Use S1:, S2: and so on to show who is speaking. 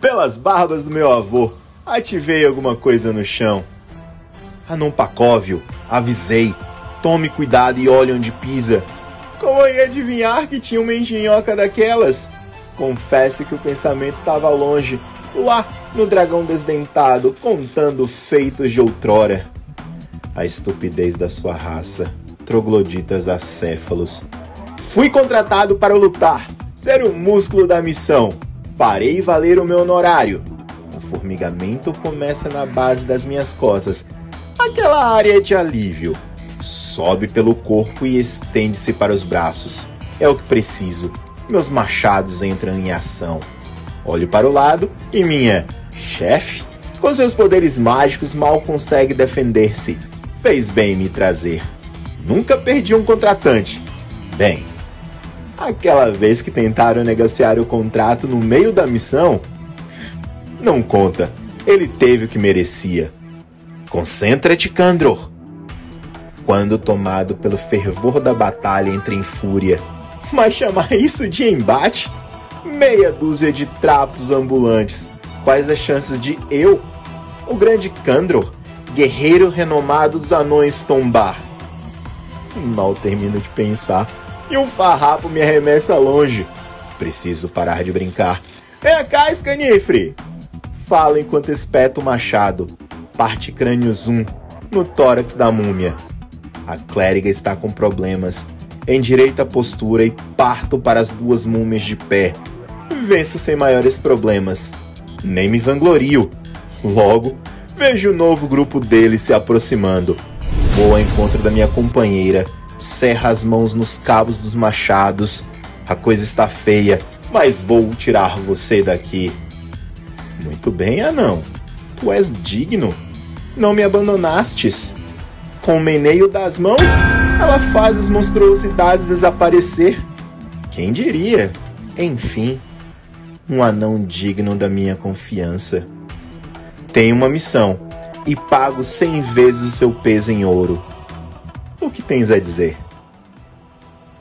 S1: Pelas barbas do meu avô, ativei alguma coisa no chão. Anão Pacóvio, avisei. Tome cuidado e olhe onde pisa. Como ia adivinhar que tinha uma engenhoca daquelas? Confesse que o pensamento estava longe, lá no dragão desdentado, contando feitos de outrora. A estupidez da sua raça, trogloditas acéfalos. Fui contratado para lutar, ser o músculo da missão. Farei valer o meu honorário. O formigamento começa na base das minhas costas, aquela área de alívio. Sobe pelo corpo e estende-se para os braços. É o que preciso. Meus machados entram em ação. Olho para o lado e minha chefe, com seus poderes mágicos, mal consegue defender-se. Fez bem me trazer. Nunca perdi um contratante. Bem, aquela vez que tentaram negociar o contrato no meio da missão, não conta. Ele teve o que merecia. Concentra-te, Kandror. Quando tomado pelo fervor da batalha, entra em fúria. Mas chamar isso de embate? Meia dúzia de trapos ambulantes. Quais as chances de eu, o grande Kandror, guerreiro renomado dos anões, tombar? Mal termino de pensar e um farrapo me arremessa longe. Preciso parar de brincar. Vem cá, Scanifre! Fala enquanto espeta o machado. Parte crânio zoom no tórax da múmia. A clériga está com problemas. Endireito a postura e parto para as duas múmias de pé. Venço sem maiores problemas. Nem me vanglorio. Logo, vejo o novo grupo deles se aproximando. Vou ao encontro da minha companheira. Serra as mãos nos cabos dos machados. A coisa está feia, mas vou tirar você daqui. Muito bem, anão. Tu és digno. Não me abandonastes. Com o meneio das mãos, ela faz as monstruosidades desaparecer. Quem diria? Enfim, um anão digno da minha confiança. Tenho uma missão e pago cem vezes o seu peso em ouro. O que tens a dizer?